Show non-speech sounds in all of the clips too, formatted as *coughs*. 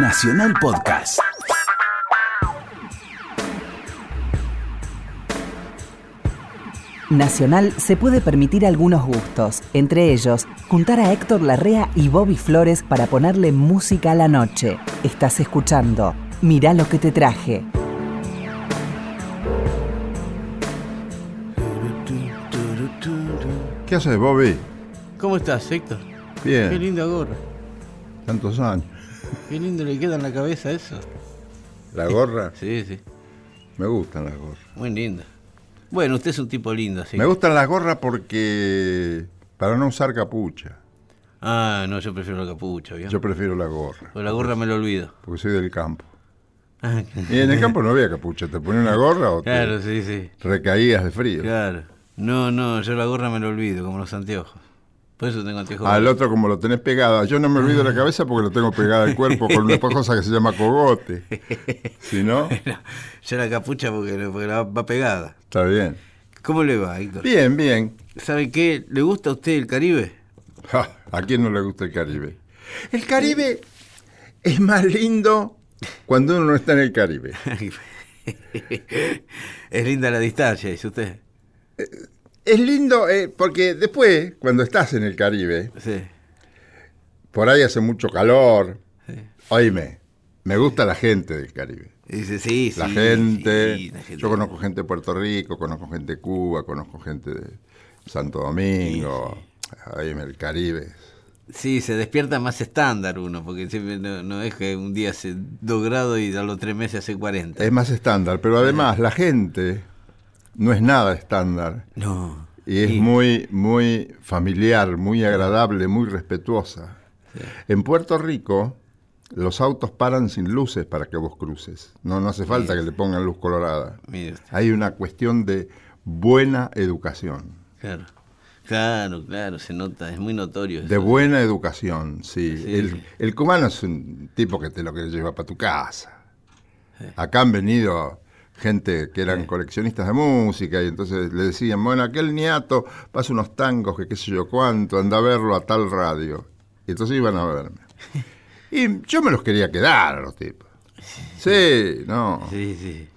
Nacional Podcast. Nacional se puede permitir algunos gustos, entre ellos juntar a Héctor Larrea y Bobby Flores para ponerle música a la noche. Estás escuchando Mirá lo que te traje. ¿Qué haces, Bobby? ¿Cómo estás, Héctor? Bien. Qué linda gorra. Tantos años. Qué lindo le queda en la cabeza eso. ¿La gorra? *laughs* Sí, sí. Me gustan las gorras. Muy linda. Bueno, usted es un tipo lindo, así. Me gustan las gorras porque... Para no usar capucha. Ah, no, yo prefiero la capucha, ¿vio? Yo prefiero la gorra. Con la gorra me lo olvido. Porque soy del campo. Ah, *laughs* Y en el campo no había capucha. Te ponía una gorra o te Claro, sí, sí. recaías de frío. Claro. No, no, yo la gorra me lo olvido, como los anteojos. Por eso tengo anteojos. Al otro como lo tenés pegada. Yo no me olvido la cabeza porque lo tengo pegada al cuerpo con una cosa que se llama cogote. *laughs* Si no, Yo la capucha porque, porque la va pegada. está bien. ¿Cómo le va, Héctor? Bien, bien. ¿Sabe qué? ¿Le gusta a usted el Caribe? Ja, ¿A quién no le gusta el Caribe? El Caribe es más lindo cuando uno no está en el Caribe. *laughs* es linda la distancia, dice usted. Es lindo eh, porque después, cuando estás en el Caribe, Sí. por ahí hace mucho calor. Oíme, me gusta la gente del Caribe. Dice, sí, La sí, gente, sí, la gente. yo conozco gente de Puerto Rico, conozco gente de Cuba, conozco gente de Santo Domingo. Oíme, el Caribe. Sí, se despierta más estándar uno, porque siempre no, no es que un día hace 2 grados y a los 3 meses hace 40. Es más estándar, pero además la gente no es nada estándar. No. Y es Sí. muy, muy familiar, muy agradable, muy respetuosa. En Puerto Rico, los autos paran sin luces para que vos cruces. No, no hace falta que le pongan luz colorada. Hay una cuestión de buena educación. claro. Claro, claro, se nota, es muy notorio. De eso. buena educación, sí. Sí, el, sí. el cubano es un tipo que te lo que lleva para tu casa. Acá han venido gente que eran coleccionistas de música y entonces le decían, bueno, aquel niato pasa unos tangos que qué sé yo cuánto, anda a verlo a tal radio. Y entonces iban a verme. *laughs* Y yo me los quería quedar a los tipos. Sí, no. Sí, sí.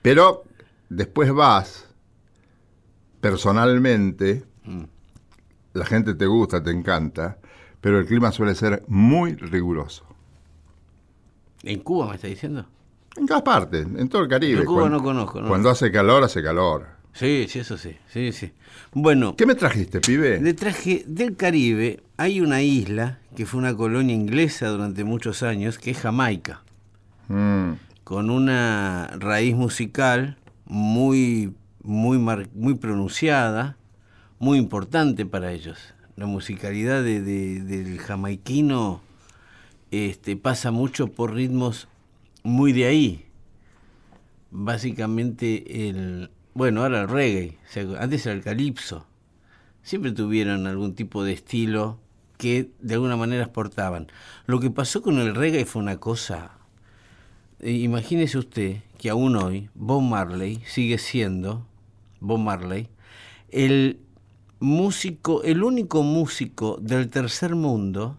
Pero después vas, personalmente, Mm. la gente te gusta, te encanta, pero el clima suele ser muy riguroso. ¿En Cuba me está diciendo? En todas partes, en todo el Caribe. Yo Cuba Cuando- no conozco, no. Cuando hace calor, hace calor. Sí, sí, eso sí, sí, sí. Bueno, ¿Qué me trajiste, pibe? le traje del Caribe, hay una isla que fue una colonia inglesa durante muchos años, que es Jamaica. Mm, con una raíz musical muy, muy, mar- muy pronunciada, muy importante para ellos. La musicalidad de- de- del jamaiquino este, pasa mucho por ritmos muy de ahí. Básicamente el, bueno, ahora el reggae, antes era el calipso. Siempre tuvieron algún tipo de estilo que de alguna manera exportaban. Lo que pasó con el reggae fue una cosa eh, Imagínese usted que aún hoy Bob Marley sigue siendo, Bob Marley, el músico, el único músico del tercer mundo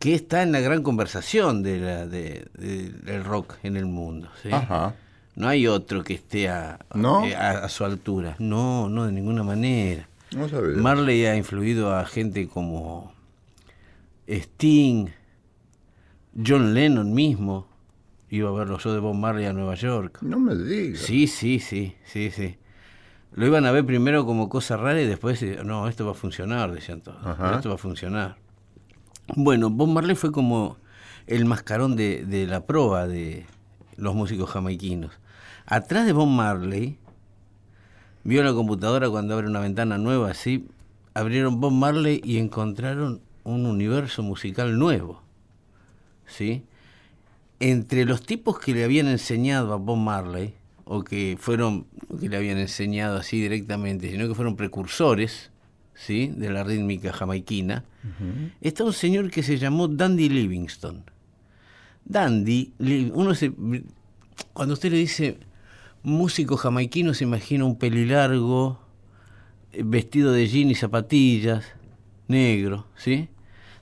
que está en la gran conversación de la, de- de- del rock en el mundo. ¿sí? Ajá. No hay otro que esté a, ¿No? eh, a- a su altura. No, no, de ninguna manera. No. Marley ha influido a gente como Sting, John Lennon mismo. Iba a ver los shows de Bob Marley a Nueva York. no me digas. Sí, sí, sí, sí, sí. Lo iban a ver primero como cosa rara y después, eh, no, esto va a funcionar, decían todos. Ajá. Esto va a funcionar. Bueno, Bob Marley fue como el mascarón de, la proa de los músicos jamaiquinos. Atrás de Bob Marley, vio la computadora cuando abre una ventana nueva así, abrieron Bob Marley y encontraron un universo musical nuevo. ¿Sí? Entre los tipos que le habían enseñado a Bob Marley, o que fueron, que le habían enseñado así directamente, sino que fueron precursores, ¿sí? De la rítmica jamaiquina, está un señor que se llamó Dandy Livingston. Dandy, uno se, cuando usted le dice músico jamaiquino se imagina un pelilargo, eh, vestido de jean y zapatillas, negro, ¿sí?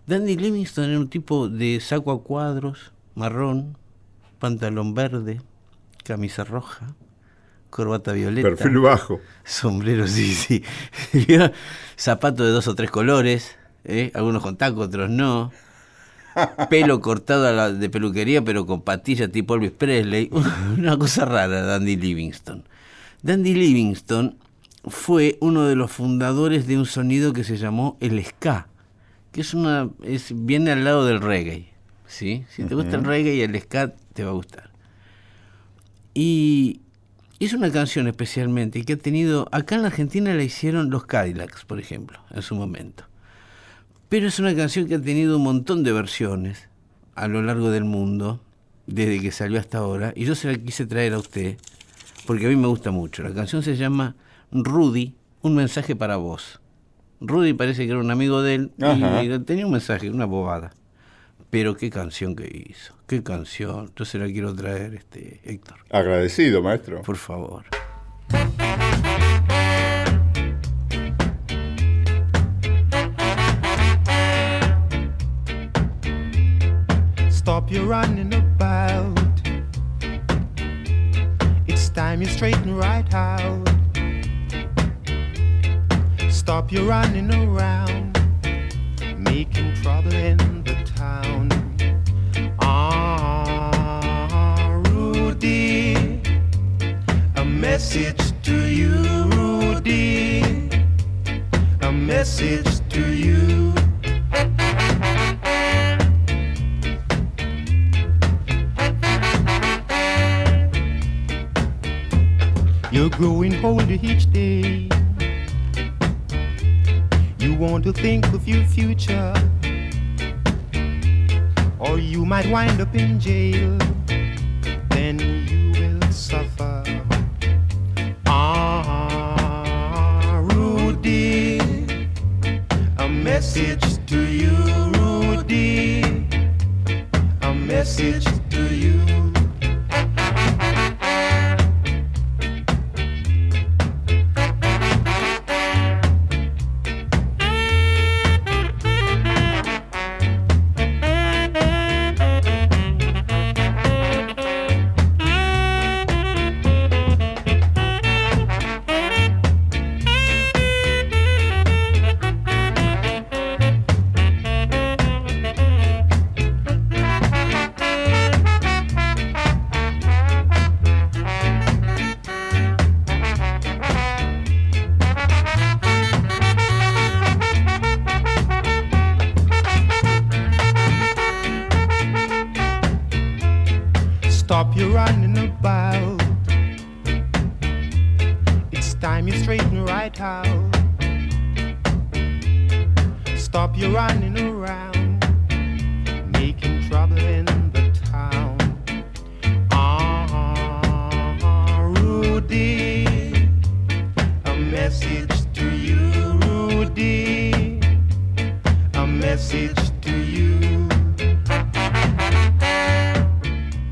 Dandy Livingston era un tipo de saco a cuadros, marrón, pantalón verde, camisa roja, corbata violeta. Perfil bajo. Sombrero, *laughs* sí, sí. Zapatos de dos o tres colores, ¿eh? algunos con taco, otros no. Pelo cortado de peluquería, pero con patillas tipo Elvis Presley. *laughs* Una cosa rara, Dandy Livingston. Dandy Livingston fue uno de los fundadores de un sonido que se llamó el ska, que es una es viene al lado del reggae, ¿sí? Si te gusta el reggae y el ska te va a gustar. Y es una canción especialmente que ha tenido acá en la Argentina la hicieron los Cadillacs, por ejemplo, en su momento. Pero es una canción que ha tenido un montón de versiones a lo largo del mundo desde que salió hasta ahora y yo se la quise traer a usted porque a mí me gusta mucho. La canción se llama Rudy, un mensaje para vos. Rudy parece que era un amigo de él y tenía un mensaje, una bobada. Pero qué canción que hizo, qué canción. Yo se la quiero traer, este, Héctor. Agradecido, maestro. Por favor. Stop your running about. time you straighten right out. Stop your running around, making trouble in town. Ah, Rudy, a message to you, Rudy, a message to you. You're growing older each day. You want to think of your future, or you might wind up in jail. Then you will suffer. Ah, Rudy, a message to you, Rudy, a message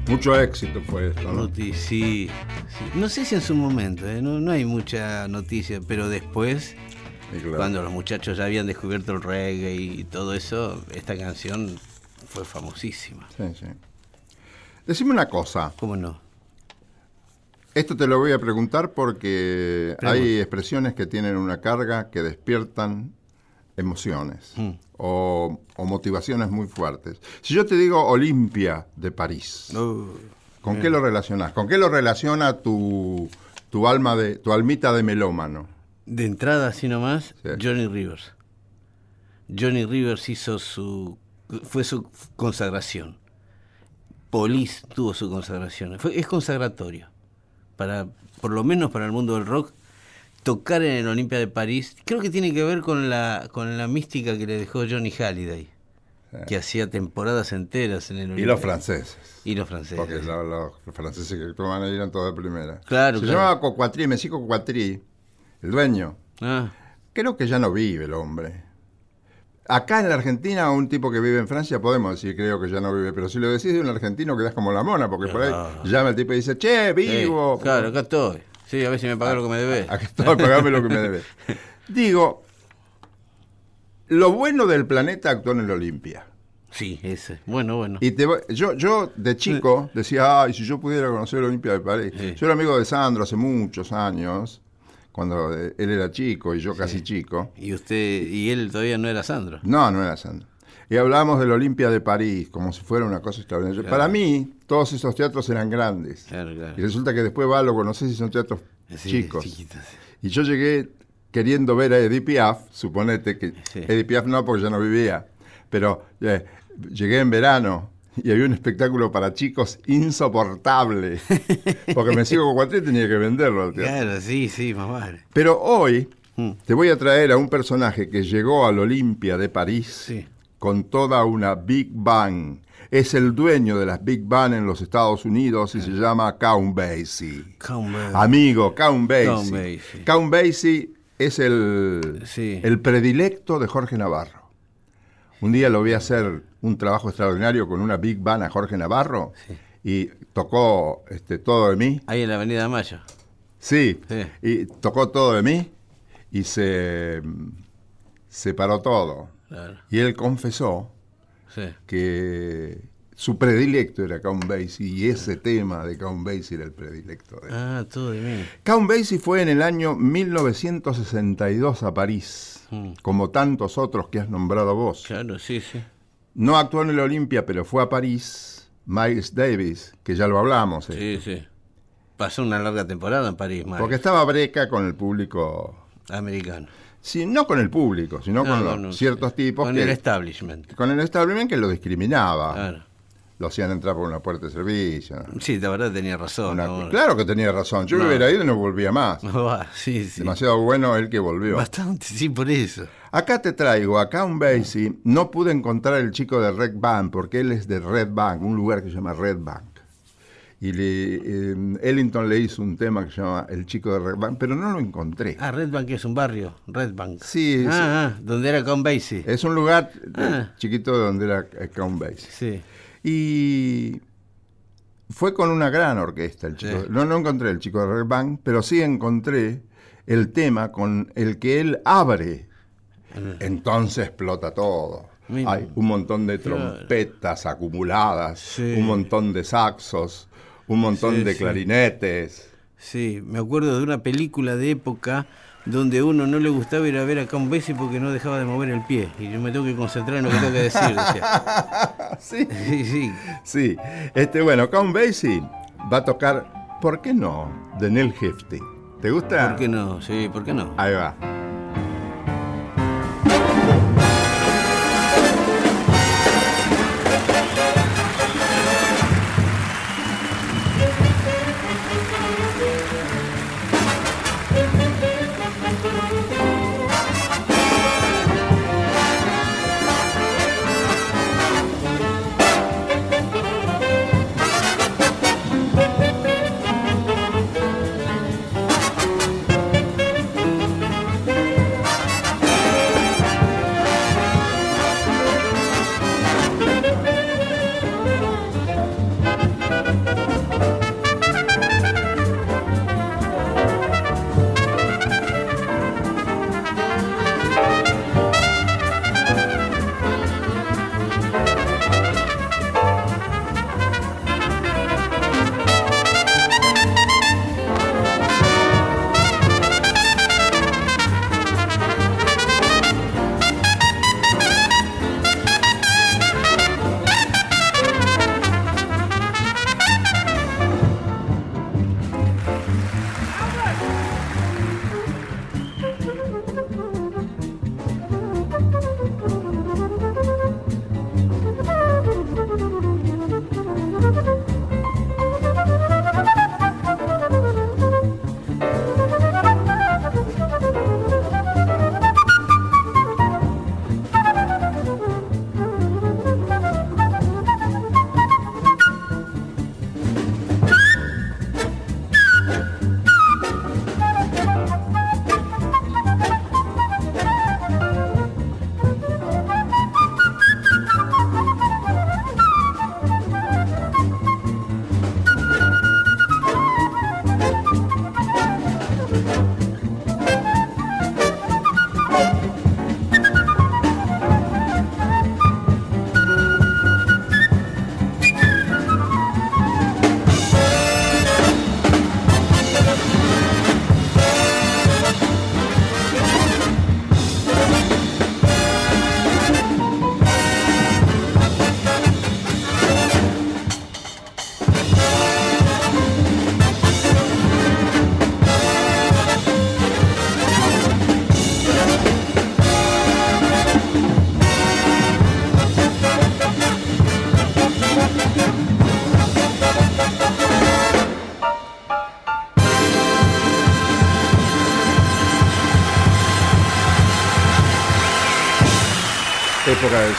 éxito fue esto, ¿no? sí, No sé si en su momento, ¿eh? no, hay mucha noticia, pero después, cuando los muchachos ya habían descubierto el reggae y todo eso, esta canción fue famosísima. Sí, sí. Decime una cosa. ¿Cómo no? Esto te lo voy a preguntar porque hay expresiones que tienen una carga que despiertan emociones mm. o, motivaciones muy fuertes. Si yo te digo Olimpia de París, uh, ¿con qué lo relacionas? ¿Con qué lo relaciona tu, tu alma de tu almita de melómano? De entrada, así nomás, Johnny Rivers. Johnny Rivers hizo su fue su consagración. Police tuvo su consagración. Fue, es consagratorio. Para, por lo menos para el mundo del rock, tocar en el Olimpia de París, creo que tiene que ver con la, con la mística que le dejó Johnny Halliday, que hacía temporadas enteras en el Olimpia. Y los franceses. Y los franceses. Porque los, franceses que actuaban ahí eran todos de primera. Claro, Se llamaba Coquatrí, Messi Coquatrí, el dueño. Ah. Creo que ya no vive el hombre. Acá en la Argentina, un tipo que vive en Francia, podemos decir, creo que ya no vive, pero si lo decís de un argentino, quedas como la mona, porque por ahí llama el tipo y dice, che, vivo. claro, acá estoy. Sí, a ver si me paga lo que me debe. Aquí estoy, pagame lo que me debe. *laughs* Digo, lo bueno del planeta actuó en el Olimpia. Sí, ese. Bueno, bueno. Y te yo, yo de chico decía, ay, si yo pudiera conocer la Olimpia de París. Sí. Yo era amigo de Sandro hace muchos años, cuando eh, él era chico y yo casi chico. Y usted, y él todavía no era Sandro. No, no era Sandro. Y hablábamos de la Olimpia de París, como si fuera una cosa extraordinaria. Claro. Para mí, todos esos teatros eran grandes. Claro, claro. Y resulta que después va, lo conoces y son teatros Sí, chicos. chiquitos. Y yo llegué queriendo ver a Edith Piaf, suponete que Sí. Edith Piaf no, porque ya no vivía, pero eh, llegué en verano y había un espectáculo para chicos insoportable, *laughs* porque me sigo con cuatro y tenía que venderlo al teatro. Claro, sí, sí, vale. Pero hoy Mm. te voy a traer a un personaje que llegó al Olimpia de París Sí. Con toda una Big Bang. Es el dueño de las Big Bang en los Estados Unidos y se llama Count Basie. Come on. Amigo, Count Basie. Count Basie. Count Basie es el, Sí. el predilecto de Jorge Navarro. Un día lo vi hacer un trabajo extraordinario con una Big Band a Jorge Navarro y tocó este, todo de mí. Ahí en la Avenida Mayo. Sí, Sí. y tocó todo de mí y se separó todo. Claro. Y él confesó Sí. que su predilecto era Count Basie y ese tema de Count Basie era el predilecto de él. Ah, todo mí. Count Basie fue en el año 1962 a París, Mm. como tantos otros que has nombrado vos. Claro, sí, sí. No actuó en el Olimpia, pero fue a París. Miles Davis, que ya lo hablamos, eh, Sí, sí. Pasó una larga temporada en París, Mario. porque estaba breca con el público, Americano. Sí, no con el público, sino No, con no, los- no, ciertos tipos Con que, el establishment. con el establishment que lo discriminaba, Claro. lo hacían entrar por una puerta de servicio. Sí, la verdad tenía razón. Claro que tenía razón, yo hubiera ido y no volvía más. *laughs* Ah, sí, sí. Demasiado bueno el que volvió. Bastante, sí, por eso. Acá te traigo a Count Basie. No pude encontrar el chico de Red Bank porque él es de Red Bank, un lugar que se llama Red Bank. Y le, eh, Ellington le hizo un tema que se llama El chico de Red Bank, pero no lo encontré. Ah, Red Bank es un barrio. Red Bank. Sí, sí. Ah, ah, donde era con Basie. Es un lugar eh, Ah. chiquito donde era eh, Count Basie. Sí. Y fue con una gran orquesta el chico. Sí. No, no encontré el chico de Red Bank, pero sí encontré el tema con el que él abre. Entonces explota todo. Hay un montón de trompetas acumuladas, Sí. un montón de saxos, un montón Sí, de sí. clarinetes. Sí, me acuerdo de una película de época donde uno no le gustaba ir a ver a Count Basie porque no dejaba de mover el pie. Y yo me tengo que concentrar en lo que tengo que decir. decía. *laughs* Sí, *laughs* Sí, sí. sí. Este, bueno, Count Basie va a tocar, ¿por qué no? De Neil Hefti. ¿Te gusta? ¿Por qué no? Sí, ¿por qué no? Ahí va.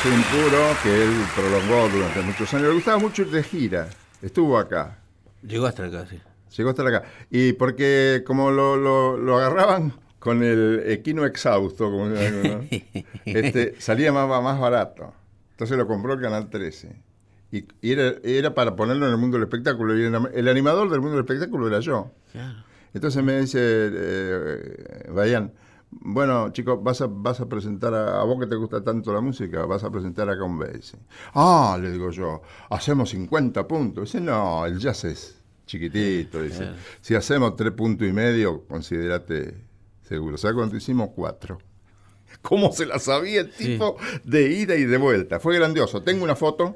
Época del swing puro que él prolongó durante muchos años. Le gustaba mucho ir de gira. Estuvo acá. Llegó hasta acá, sí. Llegó hasta acá. Y porque como lo, lo- lo agarraban con el equino exhausto, como ¿no? *laughs* Este, salía más, más barato. Entonces lo compró el Canal 13. Y, y era, era para ponerlo en el mundo del espectáculo. Y el, el animador del mundo del espectáculo era yo. Claro. Entonces me dice, eh, Bayan, bueno, chicos, vas a, vas a presentar a, a vos que te gusta tanto la música, vas a presentar a Count Basie. Ah, le digo yo, hacemos 50 puntos. Dice, no, el jazz es chiquitito. Dice, si hacemos tres puntos y medio, considerate seguro. ¿Sabes cuánto hicimos? Cuatro. ¿Cómo se la sabía el Sí. tipo de ida y de vuelta? Fue grandioso. Tengo una foto,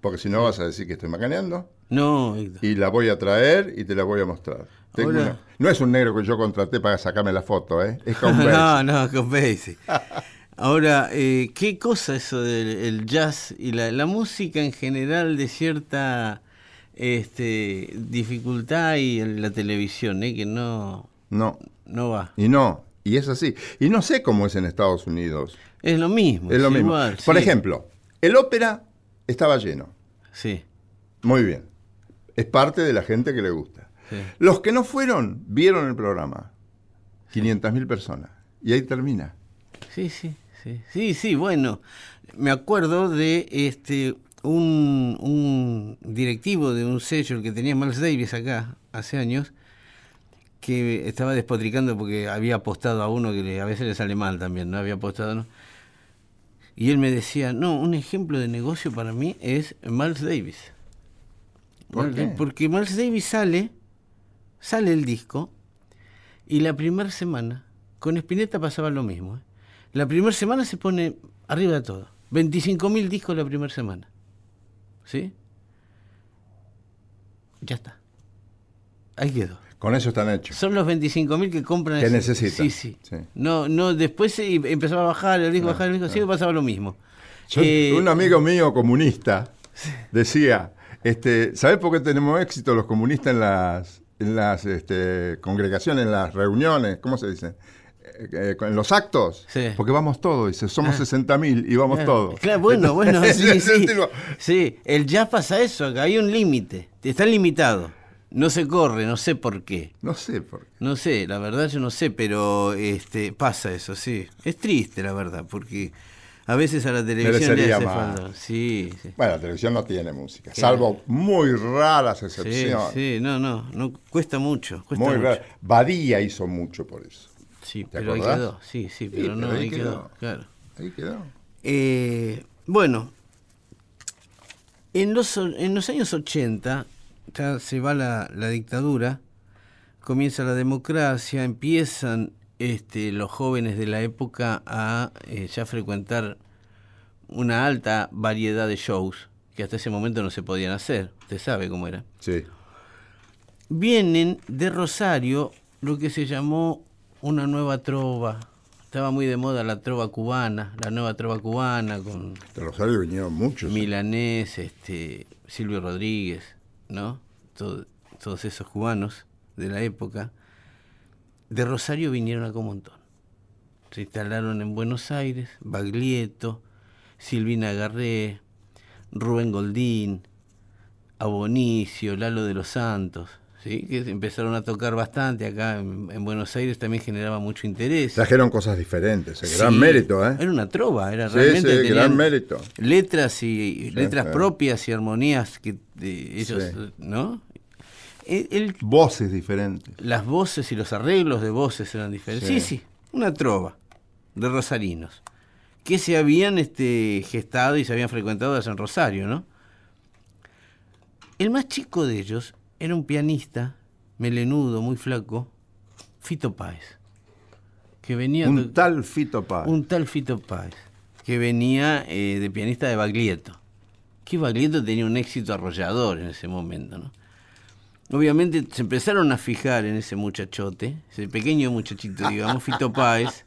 porque si no vas a decir que estoy macaneando No, Héctor. y la voy a traer y te la voy a mostrar. Tengo Ahora- una- No es un negro que yo contraté para sacarme la foto, ¿eh? Es con *laughs* no, no, con. *laughs* Ahora, eh, ¿qué cosa eso del el jazz y la, la música en general de cierta este, dificultad y en la televisión, eh, que no, No, no va? y no, y es así. Y no sé cómo es en Estados Unidos. Es lo mismo. Es lo mismo. igual, Por sí. ejemplo, el ópera estaba lleno. Sí, Muy bien. Es parte de la gente que le gusta. sí. Los que no fueron, vieron el programa. 500.000 personas. Y ahí termina. Sí, sí, sí, sí, sí, bueno, me acuerdo de este un, un directivo de un sello, el que tenía Miles Davis acá hace años, que estaba despotricando porque había apostado a uno que le- a veces le sale mal también, ¿no? Había apostado, ¿no? Y él me decía, no, un ejemplo de negocio para mí es Miles Davis. ¿Por Miles- qué? Porque Miles Davis sale, sale el disco, y la primera semana, con Spinetta pasaba lo mismo. ¿eh? La primera semana se pone arriba de todo. 25.000 discos la primera semana. ¿Sí? Ya está. Ahí quedó. Con eso están hechos. Son los 25.000 que compran. Que necesitan. Sí, sí. Sí. No, no, después empezaba a bajar el disco, bajar el disco, siempre pasaba lo mismo. Yo- Eh, un amigo mío comunista decía, este, ¿sabes por qué tenemos éxito los comunistas en las, en las este, congregaciones, en las reuniones? ¿Cómo se dice? Eh, eh, en los actos. Sí. Porque vamos todos, dice, somos Ah. 60.000 y vamos Claro, todos. Claro, bueno, bueno, *laughs* sí, sí. Sí, el jazz pasa eso, acá hay un límite, está limitado, no se corre, no sé por qué. No sé por qué. No sé, la verdad yo no sé, pero este pasa eso, sí. Es triste, la verdad, porque a veces a la televisión le hace falta. Sí, sí. Bueno, la televisión no tiene música, Claro. salvo muy raras Sí, excepciones. sí, no, no, no cuesta mucho, cuesta muy mucho. Badía hizo mucho por eso. Sí, ¿Te pero ahí acordás? quedó, sí, sí, pero pero no, ahí ahí quedó, quedó. claro. Ahí quedó. Eh, bueno, en los, en los años 80 ya se va la, la dictadura, comienza la democracia, empiezan este, los jóvenes de la época a eh, ya frecuentar una alta variedad de shows que hasta ese momento no se podían hacer. Usted sabe cómo era. Sí. Vienen de Rosario lo que se llamó una nueva trova. Estaba muy de moda la trova cubana, la nueva trova cubana con De Rosario vinieron muchos. Milanés, este, Silvio Rodríguez, ¿no? Todo- todos esos cubanos de la época. De Rosario vinieron acá un. Se instalaron en Buenos Aires, Baglietto, Silvina Garré, Rubén Goldín, Abonicio, Lalo de los Santos, ¿sí? que empezaron a tocar bastante acá en, en Buenos Aires, también generaba mucho interés. Trajeron cosas diferentes. el Gran Sí, mérito, ¿eh? Era una trova, era Sí, realmente. sí, gran mérito. Letras y letras propias y armonías que ellos. ¿no? El- el- Voces diferentes. las voces y los arreglos de voces eran diferentes. Sí, Sí. una trova de rosarinos que se habían este, gestado y se habían frecuentado allá en Rosario, ¿no? El más chico de ellos era un pianista melenudo, muy flaco, Fito Páez, que venía Un tal Fito Paz. un tal Fito Páez, que venía eh, de pianista de Baglietto. Que Baglietto tenía un éxito arrollador en ese momento, ¿no? Obviamente se empezaron a fijar en ese muchachote, ese pequeño muchachito, digamos, Fito Páez,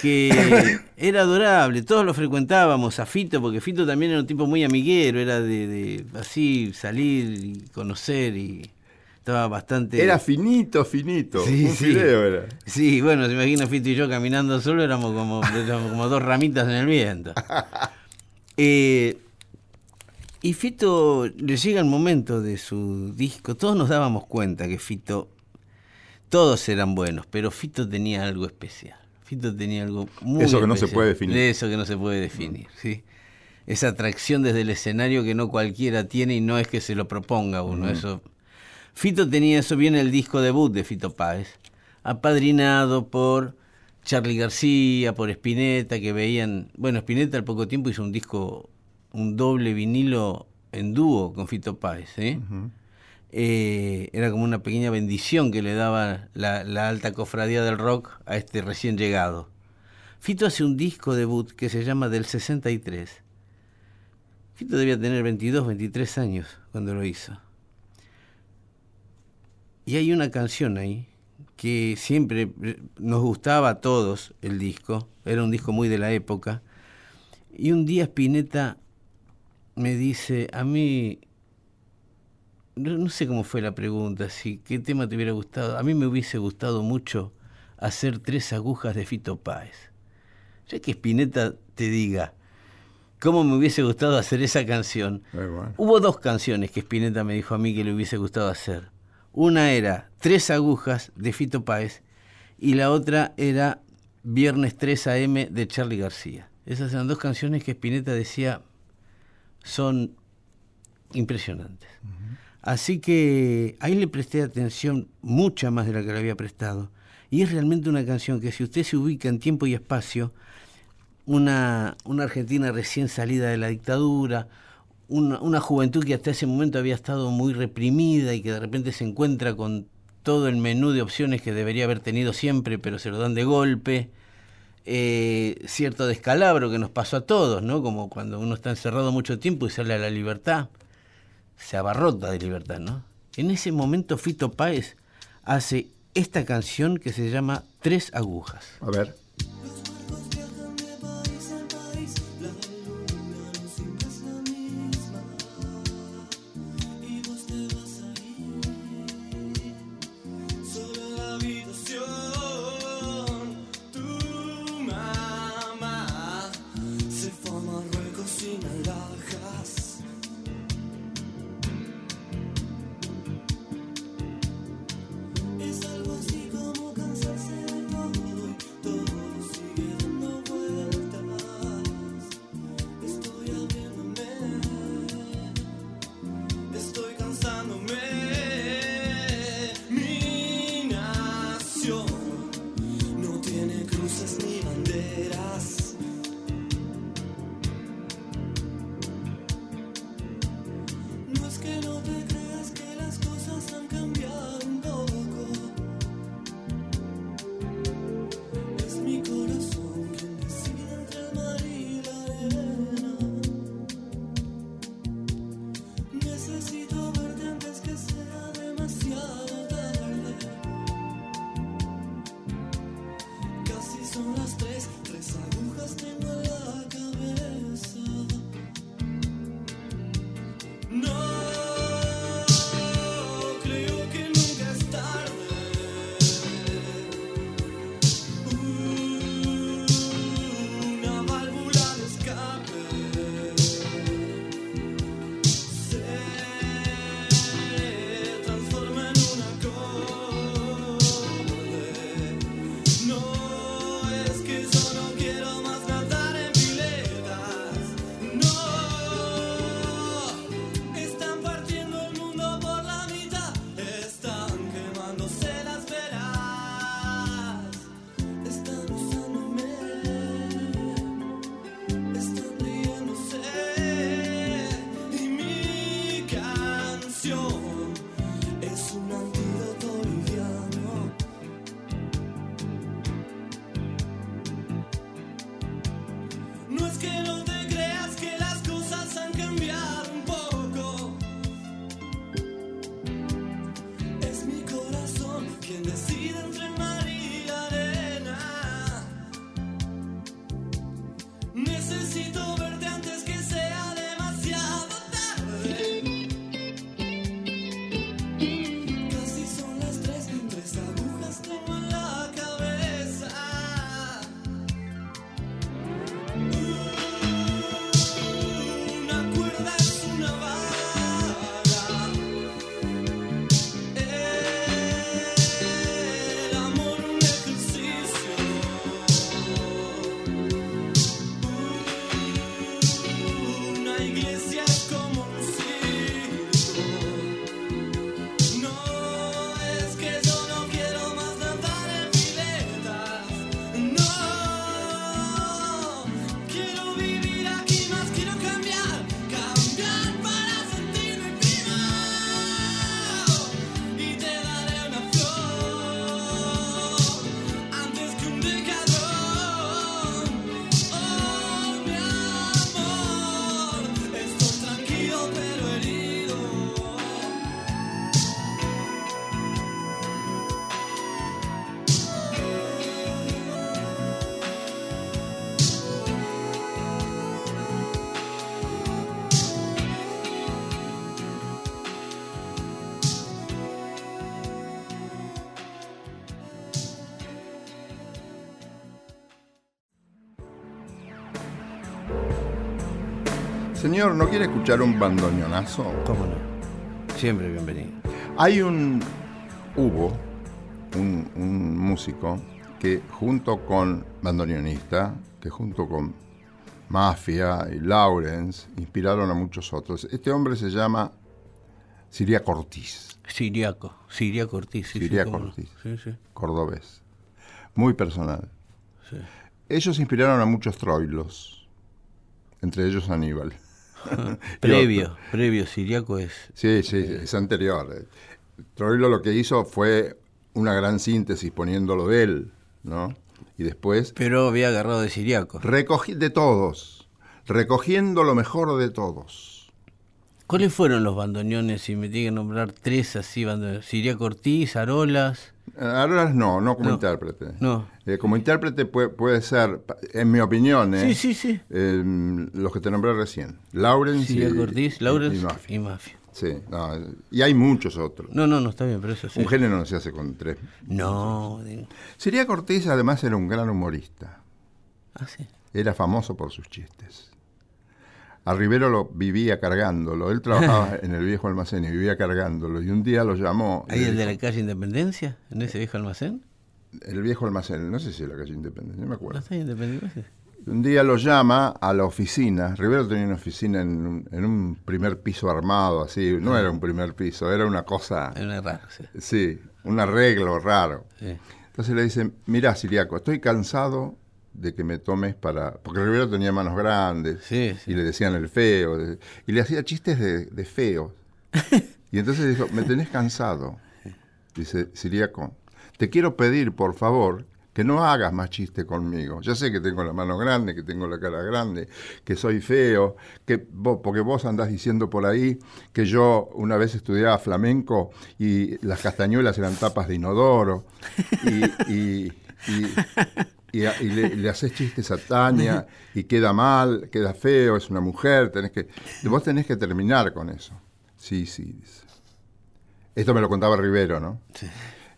que *coughs* era adorable, todos lo frecuentábamos a Fito, porque Fito también era un tipo muy amiguero, era de, de así salir y conocer y estaba bastante... Era finito, finito. Sí, un sí. fideo era. Sí, bueno, se imagina Fito y yo caminando solo, éramos como, éramos como dos ramitas en el viento. *laughs* Eh, y Fito, le llega el momento de su disco, todos nos dábamos cuenta que Fito, todos eran buenos, pero Fito tenía algo especial. Fito tenía algo muy Eso que no se puede definir. De eso que no se puede definir, sí. Esa atracción desde el escenario que no cualquiera tiene y no es que se lo proponga uno, eso... Fito tenía eso, viene el disco debut de Fito Páez, apadrinado por Charlie García, por Spinetta, que veían, bueno, Spinetta al poco tiempo hizo un disco, un doble vinilo en dúo con Fito Páez, ¿eh? Eh, era como una pequeña bendición que le daba la, la alta cofradía del rock a este recién llegado. Fito hace un disco debut que se llama Del 63. Fito debía tener 22, 23 años cuando lo hizo. Y hay una canción ahí que siempre eh, nos gustaba a todos el disco, era un disco muy de la época. Y un día Spinetta me dice, a mí, no, no sé cómo fue la pregunta, si qué tema te hubiera gustado. A mí me hubiese gustado mucho hacer tres agujas de Fito Páez. Ya que Spinetta te diga, ¿cómo me hubiese gustado hacer esa canción? Eh, bueno. Hubo dos canciones que Spinetta me dijo a mí que le hubiese gustado hacer. Una era Tres agujas de Fito Páez y la otra era Viernes 3 AM de Charlie García. Esas eran dos canciones que Spinetta decía son impresionantes. Así que ahí le presté atención mucha más de la que le había prestado. Y es realmente una canción que si usted se ubica en tiempo y espacio, una, una Argentina recién salida de la dictadura, una, una juventud que hasta ese momento había estado muy reprimida y que de repente se encuentra con todo el menú de opciones que debería haber tenido siempre, pero se lo dan de golpe. Eh, cierto descalabro que nos pasó a todos, ¿no? Como cuando uno está encerrado mucho tiempo y sale a la libertad, se abarrota de libertad, ¿no? En ese momento Fito Páez hace esta canción que se llama Tres agujas. A ver. Señor, ¿no quiere escuchar un bandoneonazo? ¿Cómo no? Siempre bienvenido. Hay un. Hubo un, un músico que, junto con bandoneonista, que junto con Mafia y Lawrence, inspiraron a muchos otros. Este hombre se llama Siria Cortiz, Siriaco. Siriaco Ortiz. Sí, sí, Siriaco. Ortiz. Sí, sí. cordobés. Muy personal. sí. Ellos inspiraron a muchos troilos, entre ellos Aníbal. *laughs* Previo, previo. Siriaco es. Sí, sí, es anterior. Troilo lo que hizo fue una gran síntesis poniéndolo de él, ¿no? Y después Pero había agarrado de Siriaco. recogí de todos, recogiendo lo mejor de todos. ¿Cuáles fueron los bandoneones? Si me tiene que nombrar tres así, bandoneones. Siriaco Ortiz, Arolas. Ahora no, no como No. intérprete. No. Eh, como intérprete puede, puede ser, en mi opinión, ¿eh? Sí, sí, sí. eh, los que te nombré recién. Lawrence y, y- Lawrence y Mafia. y Mafia. Sí, no, y hay muchos otros. No, no, no, está bien, pero eso sí. Un género no se hace con tres. No. Siria Cortés además era un gran humorista. Ah, sí. Era famoso por sus chistes. A Rivero lo vivía cargándolo. Él trabajaba *laughs* en el viejo almacén y vivía cargándolo. Y un día lo llamó. ¿Ahí el de la calle Independencia? ¿En ese viejo almacén? el viejo almacén, no sé si era la calle Independencia, no me ¿No acuerdo. está ahí Independencia? Un día lo llama a la oficina. Rivero tenía una oficina en un, en un primer piso armado, así. No era un primer piso, era una cosa. Era raro, sí. Sí, un arreglo raro. sí. Entonces le dicen, mirá, Siriaco, estoy cansado de que me tomes para... Porque Rivero tenía manos grandes Sí, sí. y le decían el feo, y le hacía chistes de, de feos. *laughs* Y entonces dijo, me tenés cansado. Dice, Siriaco, te quiero pedir, por favor, que no hagas más chistes conmigo. Ya sé que tengo la mano grande, que tengo la cara grande, que soy feo, que vos- porque vos andás diciendo por ahí que yo una vez estudiaba flamenco y las castañuelas eran tapas de inodoro y, y- y- y le, le haces chistes a Tania y queda mal, queda feo, es una mujer, tenés que, vos tenés que terminar con eso. Sí, sí, dice. Esto me lo contaba Rivero, ¿no?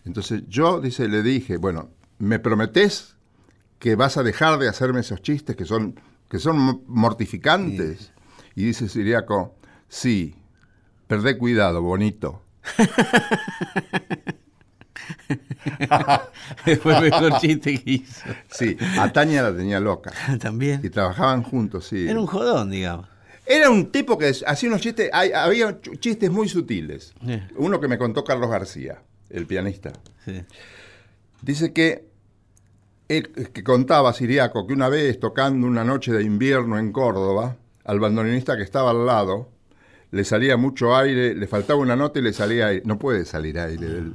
Entonces yo, dice, le dije, bueno, ¿me prometés que vas a dejar de hacerme esos chistes que son, que son mo- mortificantes? Y dice Siriaco, sí, perdé cuidado, bonito. *laughs* *laughs* Fue el mejor chiste que hizo. Sí, a Tania la tenía loca. *laughs* Y También. trabajaban juntos, sí. Era un jodón, digamos. Era un tipo que hacía unos chistes, hay- había ch- chistes muy sutiles. Sí. Uno que me contó Carlos García, el pianista. Sí. Dice que, él- que contaba Siriaco que una vez tocando una noche de invierno en Córdoba, al bandoneonista que estaba al lado, le salía mucho aire, le faltaba una nota y le salía aire. No puede salir aire del,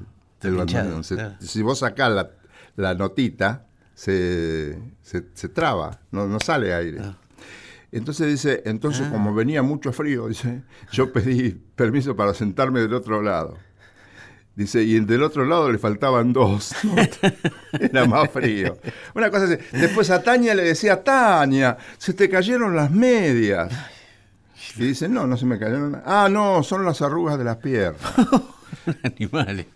Se- claro. Si vos sacás la, la notita, se, se, se traba, no, no sale aire. Ah. Entonces dice, entonces como venía mucho frío, dice, yo pedí permiso para sentarme del otro lado. Dice, y el del otro lado le faltaban dos. *laughs* Era más frío. Una cosa así. Después a Tania le decía, Tania, se te cayeron las medias. Y dice, no, no se me cayeron. Ah, no, son las arrugas de las piernas. *laughs* Animales.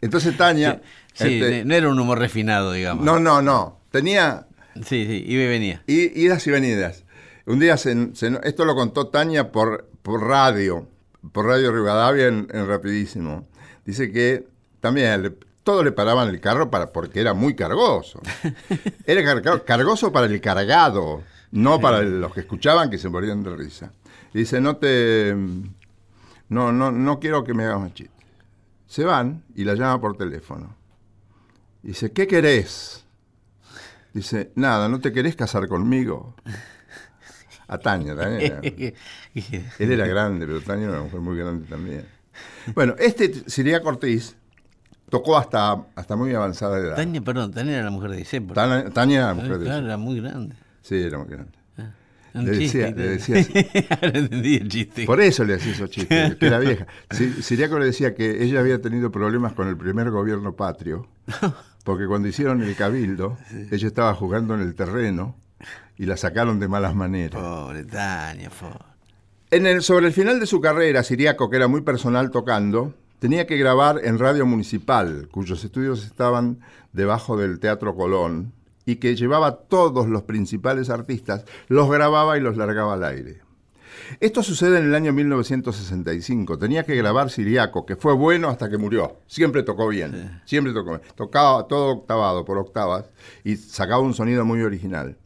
Entonces Tania... Sí, este, no era un humor refinado, digamos. no, no, no. Tenía Sí, sí, iba y venía. Idas y venidas. Un día, se- se- esto lo contó Tania por, por radio, por Radio Rivadavia en, en Rapidísimo. Dice que también le- todos le paraban el carro para, porque era muy cargoso. *laughs* Era car- cargoso para el cargado, no para los que escuchaban que se morían de risa. Y dice, no te... No, no, no quiero que me hagas más chistes. Se van y la llama por teléfono. Dice, ¿qué querés? Dice, nada, ¿no te querés casar conmigo? A Tania también. *laughs* Él era grande, pero Tania era una mujer muy grande también. Bueno, este Siria Cortés tocó hasta, hasta muy avanzada edad. Tania, perdón, Tania era la mujer de Disépolo. Tania, Tania era Ah, mujer de claro, era muy grande. Sí, era muy grande. Le decía- le decía *laughs* así. Ahora entendí el chiste. Por eso le hacía esos chistes, *laughs* que era vieja. Si- Siriaco le decía que ella había tenido problemas con el primer gobierno patrio, *laughs* porque cuando hicieron el cabildo, ella estaba jugando en el terreno y la sacaron de malas maneras. Pobre Tania, pobre. En el, sobre el final de su carrera, Siriaco, que era muy personal tocando, tenía que grabar en Radio Municipal, cuyos estudios estaban debajo del Teatro Colón, y que llevaba todos los principales artistas, los grababa y los largaba al aire. Esto sucede en el año 1965. Tenía que grabar Siriaco, que fue bueno hasta que murió. Siempre tocó bien. Siempre tocó bien. Tocaba todo octavado por octavas y sacaba un sonido muy original.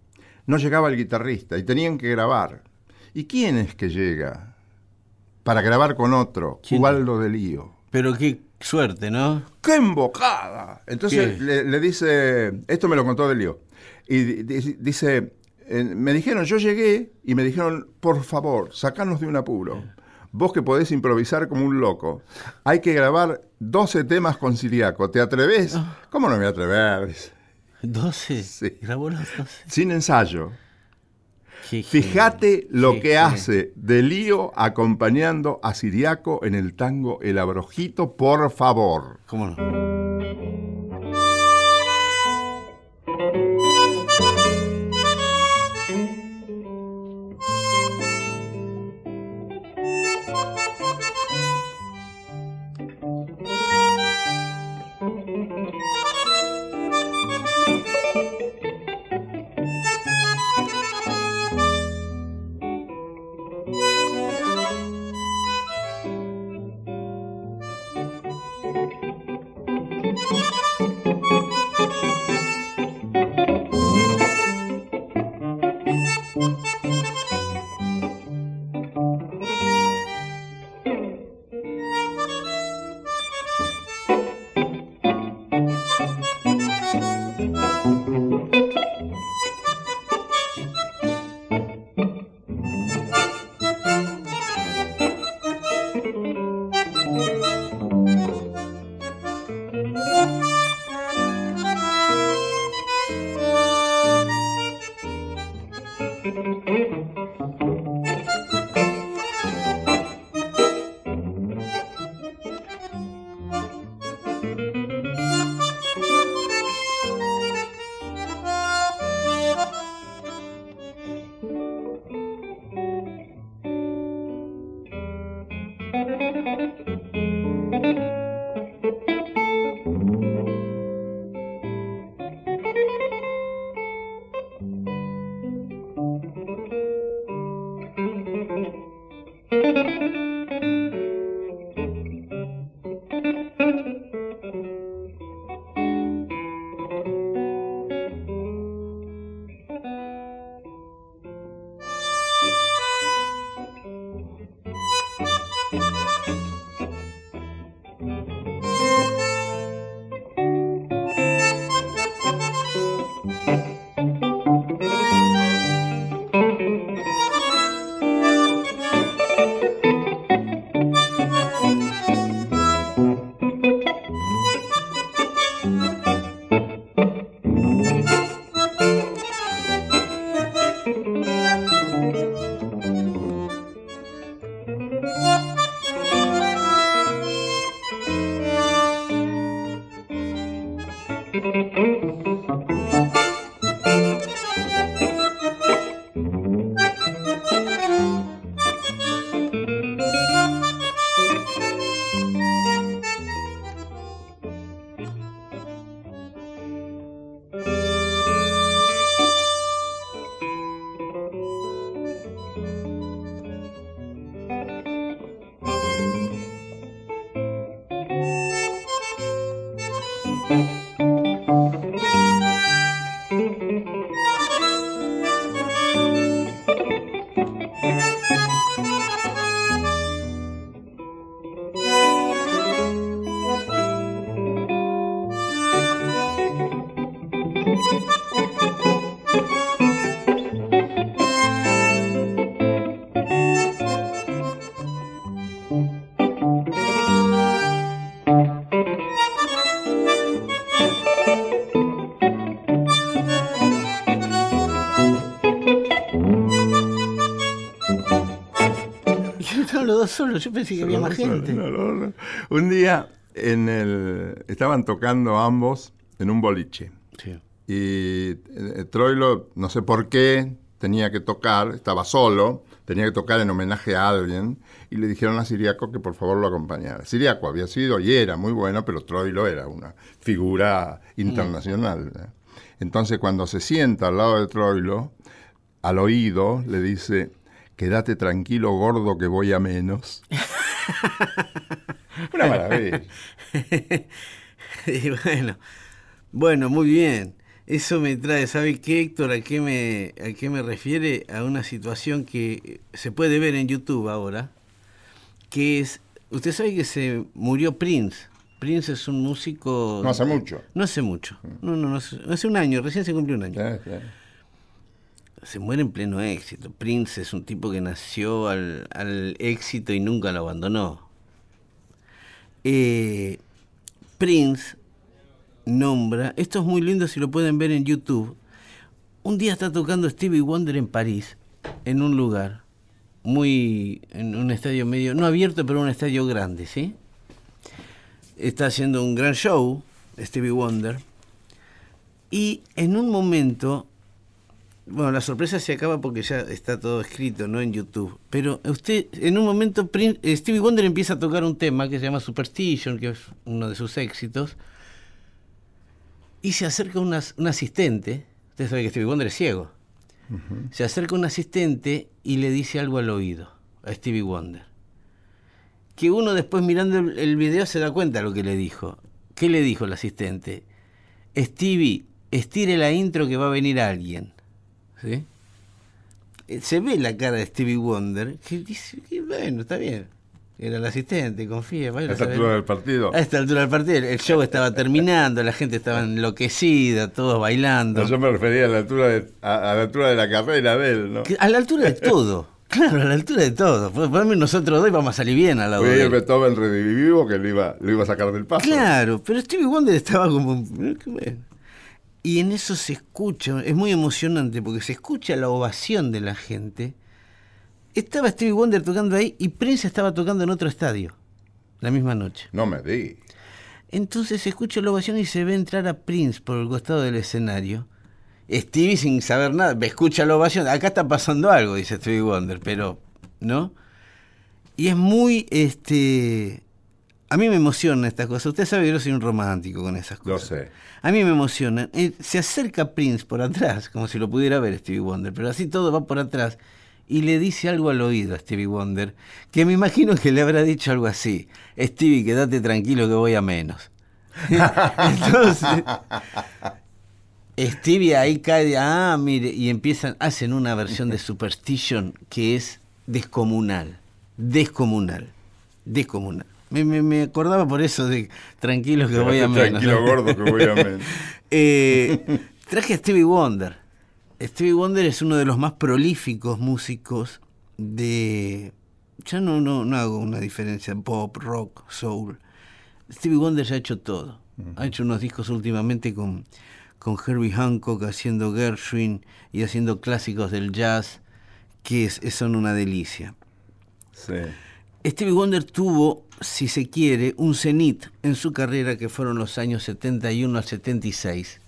No llegaba el guitarrista y tenían que grabar. ¿Y quién es que llega? Para grabar con otro, ¿Quién? Ubaldo de Lío. Pero qué suerte, ¿no? ¡Qué embocada! Entonces le, le dice, esto me lo contó de lío, y di- di- dice, eh, me dijeron, yo llegué y me dijeron, por favor, sacanos de un apuro. Vos que podés improvisar como un loco, hay que grabar 12 temas con Siriaco, ¿te atreves? ¿Cómo no me voy a atrever? Dice, 12. Sí. Grabó los 12. Sin ensayo. Fíjate lo que hace de lío acompañando a Siriaco en el tango El Abrojito, por favor. ¿Cómo no? Yo pensé que había más gente. No, no, no. Un día en el, estaban tocando ambos en un boliche. Sí. Y eh, Troilo, no sé por qué, tenía que tocar, estaba solo, tenía que tocar en homenaje a alguien, y le dijeron a Siriaco que por favor lo acompañara. Siriaco había sido y era muy bueno, pero Troilo era una figura internacional. ¿eh? Entonces cuando se sienta al lado de Troilo, al oído le dice, quédate tranquilo, gordo, que voy a menos. *laughs* Una maravilla. *laughs* Y bueno, bueno, muy bien. Eso me trae, ¿sabe qué, Héctor? ¿A qué, me, ¿A qué me refiere? A una situación que se puede ver en YouTube ahora, que es, usted sabe que se murió Prince. Prince es un músico... No hace mucho. No hace mucho. No, no, no hace, hace un año, recién se cumplió un año. Sí, sí. Se muere en pleno éxito. Prince es un tipo que nació al, al éxito y nunca lo abandonó. Eh, Prince nombra, esto es muy lindo si lo pueden ver en YouTube. Un día está tocando Stevie Wonder en París, en un lugar, muy, en un estadio medio, no abierto, pero un estadio grande, ¿sí? Está haciendo un gran show, Stevie Wonder, y en un momento, bueno, la sorpresa se acaba porque ya está todo escrito, ¿no? En YouTube. Pero usted, en un momento, eh, Stevie Wonder empieza a tocar un tema que se llama Superstition, que es uno de sus éxitos. Y se acerca una- un asistente. Usted sabe que Stevie Wonder es ciego. Se acerca un asistente y le dice algo al oído a Stevie Wonder. Que uno después mirando el, el video se da cuenta de lo que le dijo. ¿Qué le dijo el asistente? Stevie, estire la intro que va a venir alguien. ¿Sí? Eh, Se ve la cara de Stevie Wonder que dice, que bueno, está bien. Era el asistente, confía. A a esta altura del partido. A esta altura del partido, el show estaba terminando, la gente estaba enloquecida, todos bailando. No, yo me refería a la altura de, a, a la altura de la carrera de él, ¿no? A la altura de todo. *laughs* Claro, a la altura de todo. Por menos nosotros dos vamos a salir bien al lado Fue de el. Beethoven redivivo que lo iba, lo iba a sacar del paso. Claro, pero Stevie Wonder estaba como... "Eh, qué bueno". Y en eso se escucha, es muy emocionante porque se escucha la ovación de la gente. Estaba Stevie Wonder tocando ahí y Prince estaba tocando en otro estadio la misma noche. No me di. Entonces se escucha la ovación y se ve entrar a Prince por el costado del escenario. Stevie sin saber nada, me escucha la ovación, acá está pasando algo, dice Stevie Wonder, pero, ¿no? Y es muy, este, a mí me emociona estas cosas. Usted sabe que yo soy un romántico con esas Lo cosas. sé. A mí me emociona. Eh, Se acerca Prince por atrás, como si lo pudiera ver Stevie Wonder, pero así todo va por atrás y le dice algo al oído a Stevie Wonder, que me imagino que le habrá dicho algo así, Stevie, quédate tranquilo que voy a menos. *laughs* Entonces, Stevie ahí cae de, ah, mire, y empiezan, hacen una versión de Superstition que es descomunal, descomunal, descomunal. Me, me- me acordaba por eso de tranquilo que voy a menos. Tranquilo, gordo, que voy a *laughs* menos. Eh, traje a Stevie Wonder. Stevie Wonder es uno de los más prolíficos músicos de... Ya no, no, no hago una diferencia, pop, rock, soul. Stevie Wonder ya ha hecho todo. Ha hecho unos discos últimamente con, con Herbie Hancock haciendo Gershwin y haciendo clásicos del jazz que es- son una delicia. Sí. Stevie Wonder tuvo, si se quiere, un cenit en su carrera que fueron los años 71 al 76,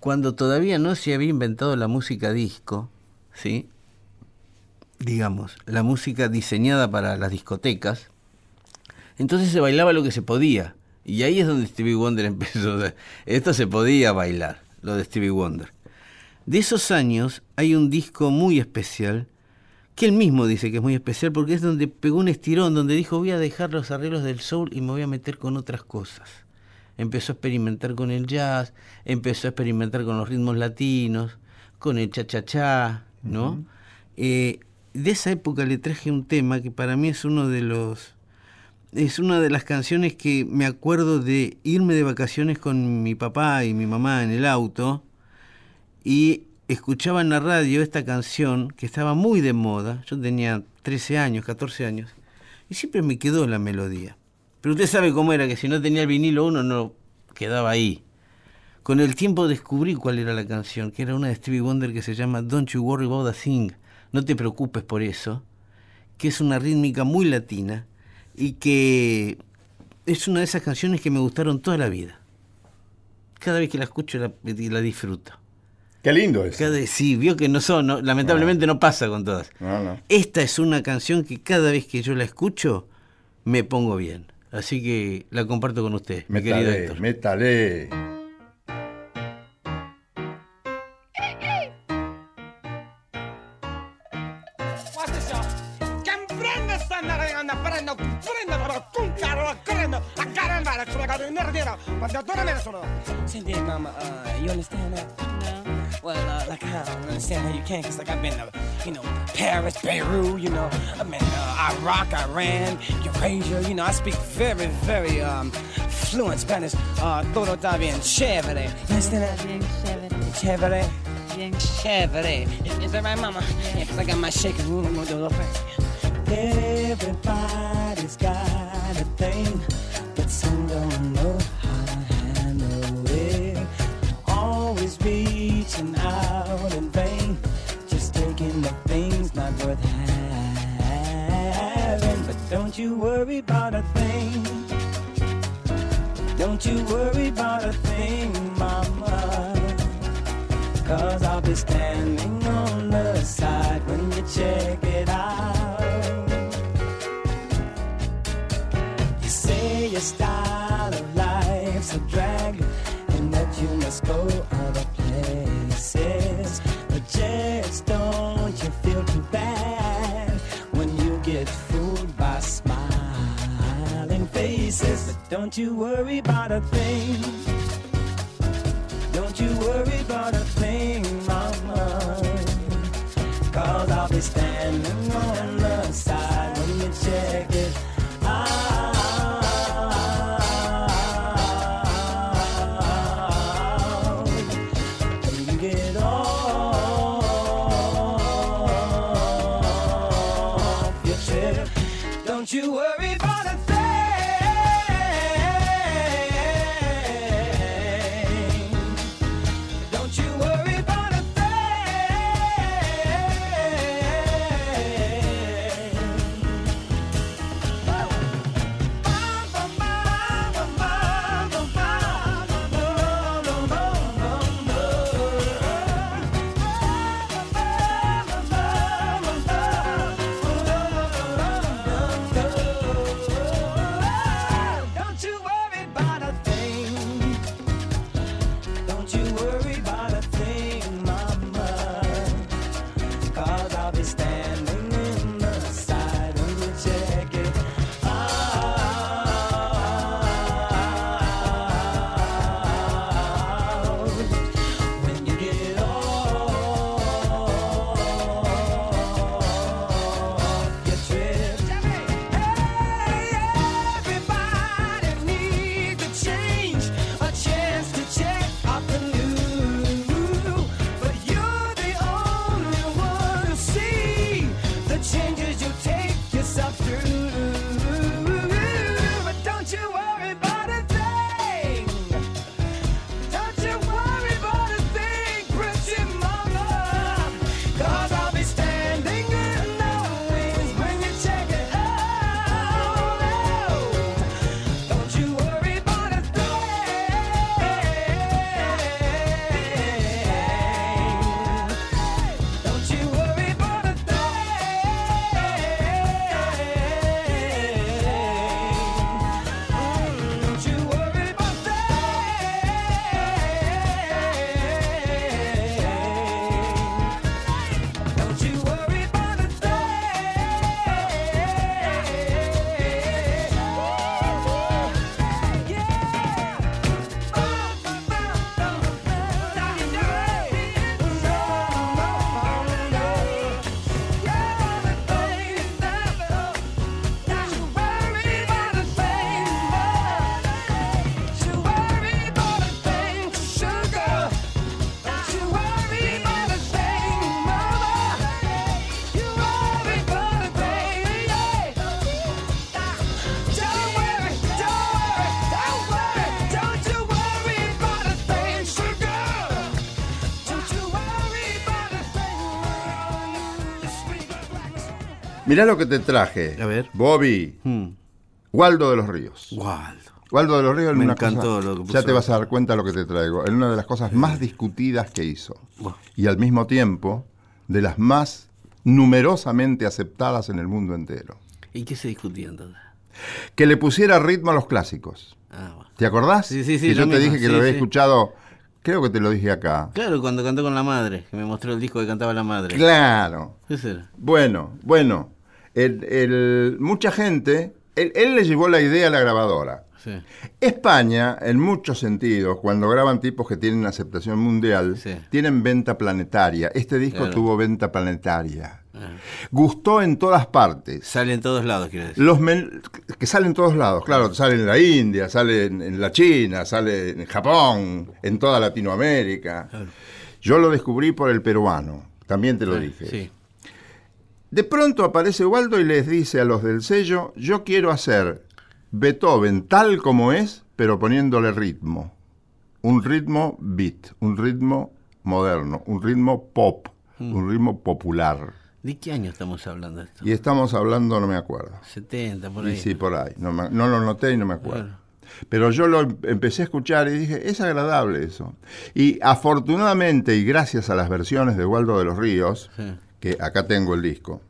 cuando todavía no se había inventado la música disco, ¿sí? digamos, la música diseñada para las discotecas, entonces se bailaba lo que se podía. Y ahí es donde Stevie Wonder *laughs* empezó. Esto se podía bailar, lo de Stevie Wonder. De esos años hay un disco muy especial, que él mismo dice que es muy especial porque es donde pegó un estirón, donde dijo voy a dejar los arreglos del soul y me voy a meter con otras cosas. Empezó a experimentar con el jazz, empezó a experimentar con los ritmos latinos, con el cha-cha-cha, ¿no? Eh, de esa época le traje un tema que para mí es uno de los es una de las canciones que me acuerdo de irme de vacaciones con mi papá y mi mamá en el auto y escuchaba en la radio esta canción que estaba muy de moda. Yo tenía 13 años, 14 años, y siempre me quedó la melodía. Pero usted sabe cómo era, que si no tenía el vinilo uno no quedaba ahí. Con el tiempo descubrí cuál era la canción, que era una de Stevie Wonder que se llama Don't You Worry About a Thing. No te preocupes por eso, que es una rítmica muy latina y que es una de esas canciones que me gustaron toda la vida. Cada vez que la escucho la, la disfruto. Qué lindo es. Cada, sí, vio que no son, no- lamentablemente no pasa con todas. No, no. Esta es una canción que cada vez que yo la escucho me pongo bien. Así que la comparto con usted, mi querido Héctor. métale. Mama, uh, you understand that? No. Well, uh, like I don't understand how you can, cause like I've been to, you know, Paris, Beirut, you know, I've been uh, Iraq, Iran, Eurasia, you know, I speak very, very um, fluent Spanish. Uh, todo está bien chévere. You understand that? Bien chévere. Chévere. Bien Chévere. Is, that right, Mama? Yeah, cause I got my shaking room, I'm gonna do a little thing. Everybody's got a thing, Don't you worry don't you worry about a thing. Mirá lo que te traje. A ver. Bobby. Hmm. Waldo de los Ríos. Waldo. Waldo de los Ríos en Me una encantó cosa- lo que puso. Ya te vas a dar cuenta de lo que te traigo. En una de las cosas más discutidas que hizo. Y al mismo tiempo, de las más numerosamente aceptadas en el mundo entero. ¿Y qué se discutía entonces? Que le pusiera ritmo a los clásicos. Ah, bueno. ¿Te acordás? Sí, sí, sí, Que yo te mismo, dije que sí, lo había sí. escuchado, creo que te lo dije acá. Claro, cuando cantó con la madre, que me mostró el disco que cantaba la madre. Claro. ¿Qué será? Bueno, bueno. El- el- mucha gente él, él le llevó la idea a la grabadora. Sí. España, en muchos sentidos, cuando graban tipos que tienen aceptación mundial, Sí. tienen venta planetaria. Este disco Claro. tuvo venta planetaria. Gustó en todas partes. Sale en todos lados, quiero decir. Los men- que salen en todos lados, claro, sale en la India, sale en, en la China, sale en Japón, en toda Latinoamérica. Yo lo descubrí por el peruano, también te lo dije. Sí. De pronto aparece Waldo y les dice a los del sello, yo quiero hacer Beethoven tal como es, pero poniéndole ritmo. Un ritmo beat, un ritmo moderno, un ritmo pop, un ritmo popular. ¿De qué año estamos hablando de esto? Y estamos hablando, no me acuerdo. 70, por Y ahí. sí, por ahí. No, me- no lo noté y no me acuerdo. Claro. Pero yo lo em- empecé a escuchar y dije, es agradable eso. Y afortunadamente, y gracias a las versiones de Waldo de los Ríos, Sí. Que acá tengo el disco,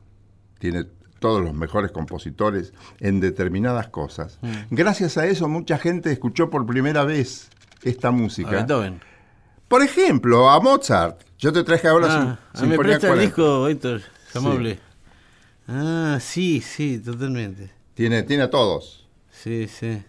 tiene todos los mejores compositores en determinadas cosas. Mm. Gracias a eso mucha gente escuchó por primera vez esta A música. Beethoven. Por ejemplo, a Mozart. Yo te traje ahora Ah, Sin- ah, me presta el 40. disco, Héctor, es amable. Ah, sí, sí, totalmente. Tiene, tiene a todos. Sí, sí.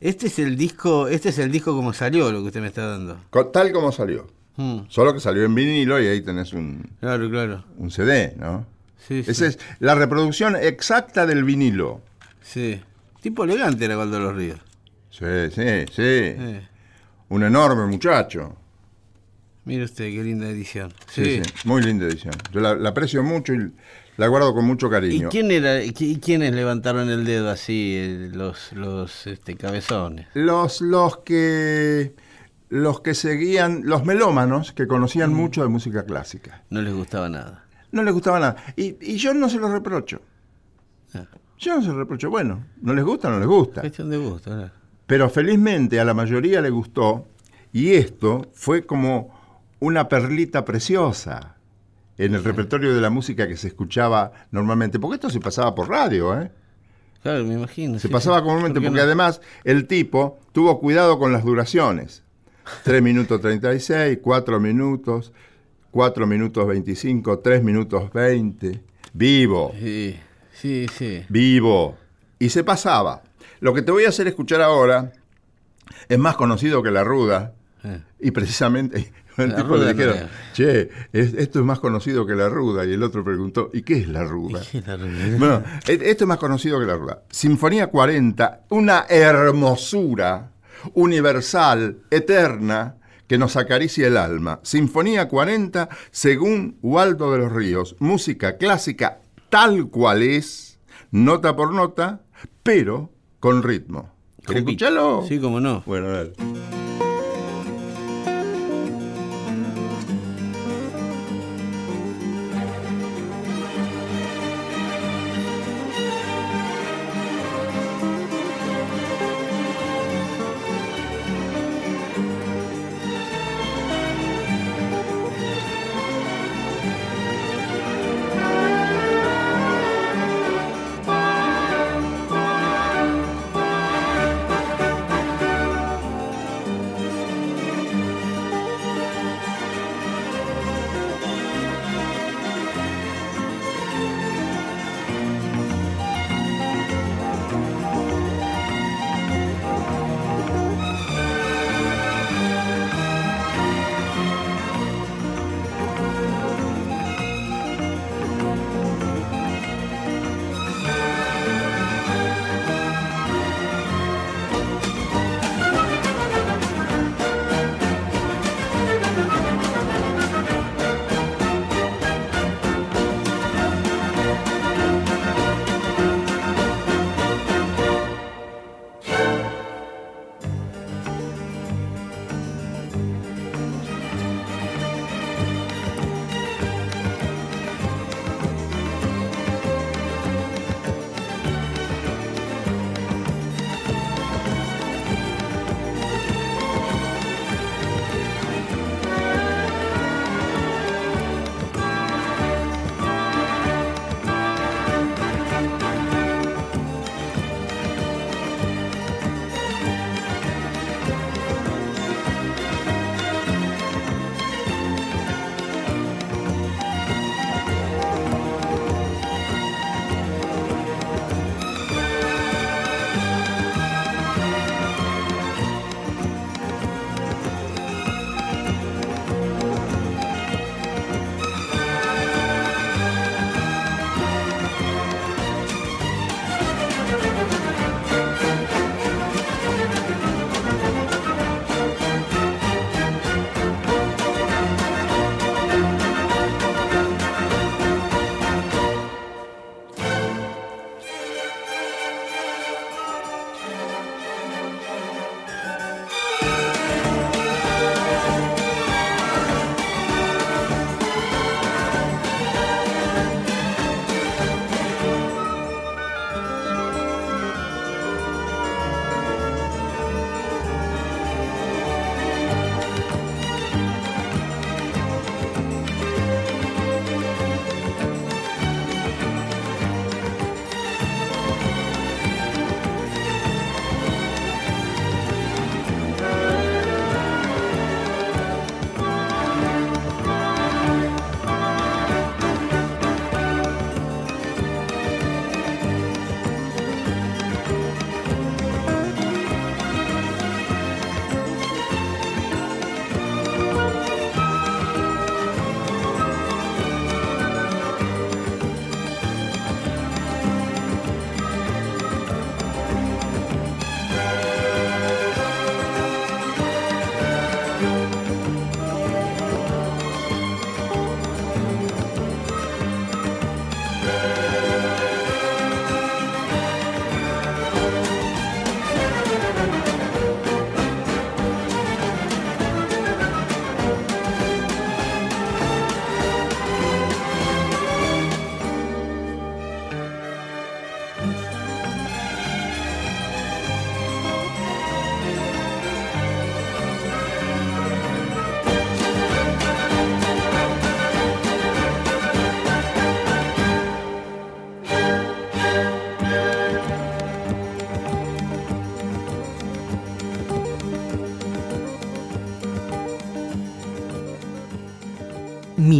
Este es el disco, este es el disco como salió lo que usted me está dando. Tal como salió. Mm, Solo que salió en vinilo y ahí tenés un, claro, claro. un CD, ¿no? Sí, Esa sí. es la reproducción exacta del vinilo. sí. Tipo elegante era Waldo de los Ríos. Sí, sí, sí. Un enorme muchacho. mire usted, qué linda edición. Sí, Sí. sí, Muy linda edición. Yo la, la aprecio mucho y la guardo con mucho ¿Y cariño. quién era, qui- quiénes levantaron el dedo así, eh, los, los este, cabezones? Los, los que los que seguían, los melómanos que conocían Mm. mucho de música clásica. No les gustaba nada. No les gustaba nada. Y, y yo no se los reprocho. Ah. Yo no se los reprocho. Bueno, no les gusta, no les gusta. Cuestión de gusto, ¿verdad? Pero felizmente a la mayoría le gustó y esto fue como una perlita preciosa en el repertorio de la música que se escuchaba normalmente, porque esto se pasaba por radio, ¿eh? Claro, me imagino. Se sí, pasaba comúnmente ¿Por qué porque no? además el tipo tuvo cuidado con las duraciones. 3 minutos 36, 4 minutos, 4 minutos 25, 3 minutos 20. Vivo, Sí, sí, sí. vivo. Y se pasaba. Lo que te voy a hacer escuchar ahora es más conocido que La Ruda. Eh. Y precisamente *laughs* el tipo le Ruda dijeron, no che, es- esto es más conocido que La Ruda. Y el otro preguntó, ¿y qué es La Ruda? ¿Qué es la realidad? *laughs* Bueno, e- esto es más conocido que la rueda. Sinfonía 40, una hermosura universal, eterna, que nos acaricia el alma. Sinfonía 40, según Waldo de los Ríos. Música clásica tal cual es, nota por nota, pero con ritmo. ¿Querés escucharlo? Sí, cómo no. Bueno, dale.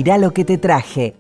Mirá lo que te traje.